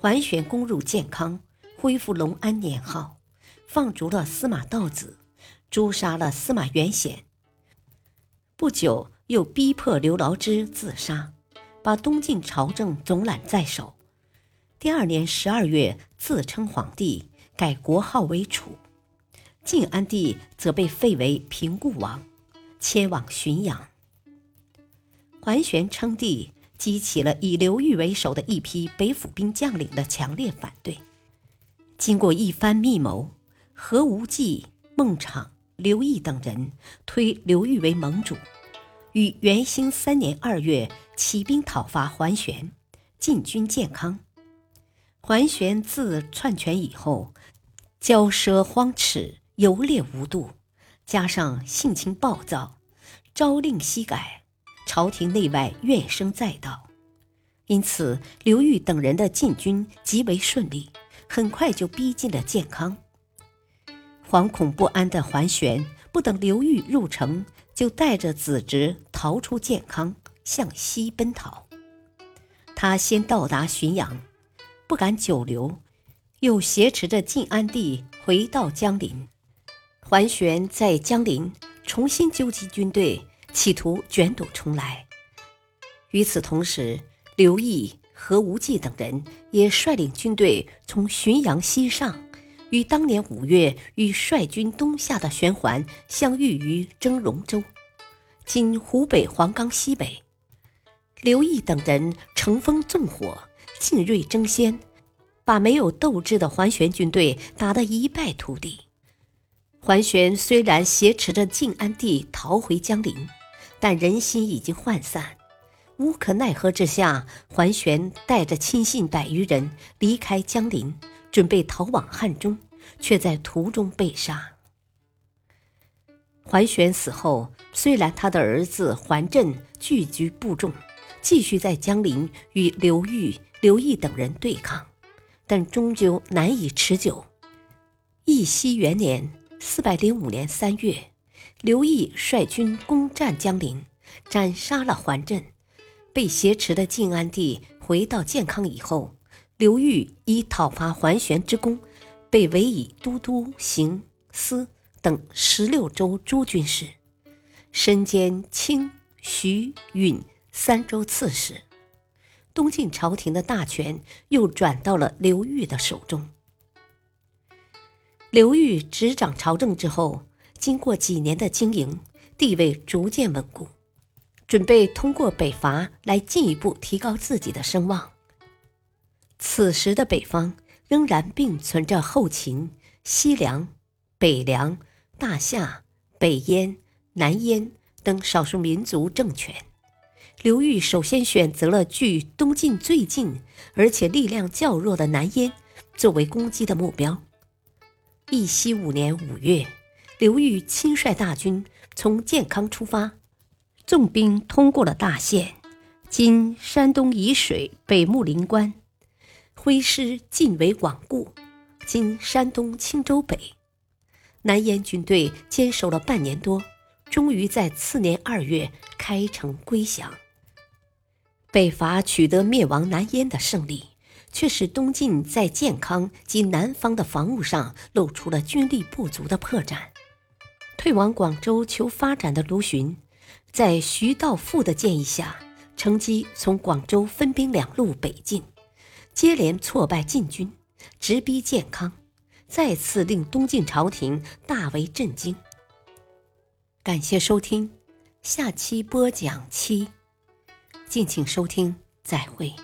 桓玄攻入建康，恢复隆安年号，放逐了司马道子，诛杀了司马元显。不久，又逼迫刘牢之自杀，把东晋朝政总揽在手。第二年十二月，自称皇帝，改国号为楚。晋安帝则被废为平固王，迁往浔阳。桓玄称帝。激起了以刘裕为首的一批北府兵将领的强烈反对。经过一番密谋，何无忌、孟昶、刘毅等人推刘裕为盟主，于元兴三年二月起兵讨伐桓玄，进军建康。桓玄自篡权以后，骄奢荒侈，游猎无度，加上性情暴躁，朝令夕改。朝廷内外怨声载道，因此刘裕等人的进军极为顺利，很快就逼近了建康。惶恐不安的桓玄不等刘裕入城，就带着子侄逃出建康，向西奔逃。他先到达浔阳，不敢久留，又挟持着晋安帝回到江陵。桓玄在江陵重新纠集军队。企图卷土重来。与此同时，刘毅、何无忌等人也率领军队从浔阳西上，于当年五月与率军东下的玄桓相遇于征戎州（今湖北黄冈西北）。刘毅等人乘风纵火，进锐争先，把没有斗志的桓玄军队打得一败涂地。桓玄虽然挟持着晋安帝逃回江陵。但人心已经涣散，无可奈何之下，桓玄带着亲信百余人离开江陵，准备逃往汉中，却在途中被杀。桓玄死后，虽然他的儿子桓震聚集部众，继续在江陵与刘裕、刘毅等人对抗，但终究难以持久。义熙元年（四百零五年三月）。刘毅率军攻占江陵，斩杀了桓镇。被挟持的晋安帝回到建康以后，刘裕以讨伐桓玄之功，被委以都督、行、司等十六州诸军事，身兼清、徐、允三州刺史。东晋朝廷的大权又转到了刘裕的手中。刘裕执掌朝政之后。经过几年的经营，地位逐渐稳固，准备通过北伐来进一步提高自己的声望。此时的北方仍然并存着后秦、西凉、北凉、大夏、北燕、南燕等少数民族政权。刘裕首先选择了距东晋最近而且力量较弱的南燕作为攻击的目标。义熙五年五月。刘裕亲率大军从建康出发，纵兵通过了大县（今山东沂水北木林关），挥师进围罔固（今山东青州北）。南燕军队坚守了半年多，终于在次年二月开城归降。北伐取得灭亡南燕的胜利，却使东晋在建康及南方的防务上露出了军力不足的破绽。退往广州求发展的卢循，在徐道富的建议下，乘机从广州分兵两路北进，接连挫败晋军，直逼建康，再次令东晋朝廷大为震惊。感谢收听，下期播讲七，敬请收听，再会。